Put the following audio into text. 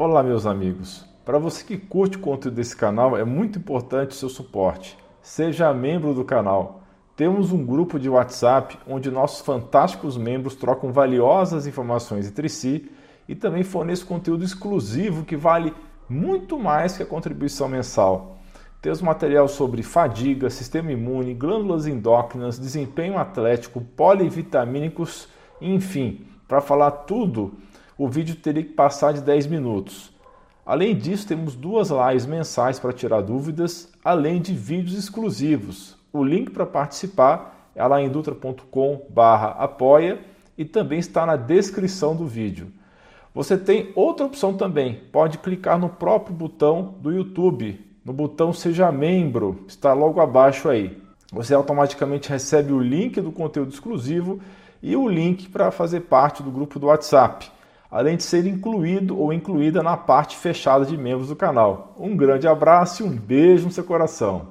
Olá, meus amigos. Para você que curte o conteúdo desse canal, é muito importante o seu suporte. Seja membro do canal. Temos um grupo de WhatsApp onde nossos fantásticos membros trocam valiosas informações entre si e também fornecem conteúdo exclusivo que vale muito mais que a contribuição mensal. Temos material sobre fadiga, sistema imune, glândulas endócrinas, desempenho atlético, polivitamínicos, enfim, para falar tudo o vídeo teria que passar de 10 minutos. Além disso, temos duas lives mensais para tirar dúvidas, além de vídeos exclusivos. O link para participar é lá em dutra.com/apoia e também está na descrição do vídeo. Você tem outra opção também, pode clicar no próprio botão do YouTube, no botão Seja Membro, está logo abaixo aí. Você automaticamente recebe o link do conteúdo exclusivo e o link para fazer parte do grupo do WhatsApp além de ser incluído ou incluída na parte fechada de membros do canal. Um grande abraço e um beijo no seu coração.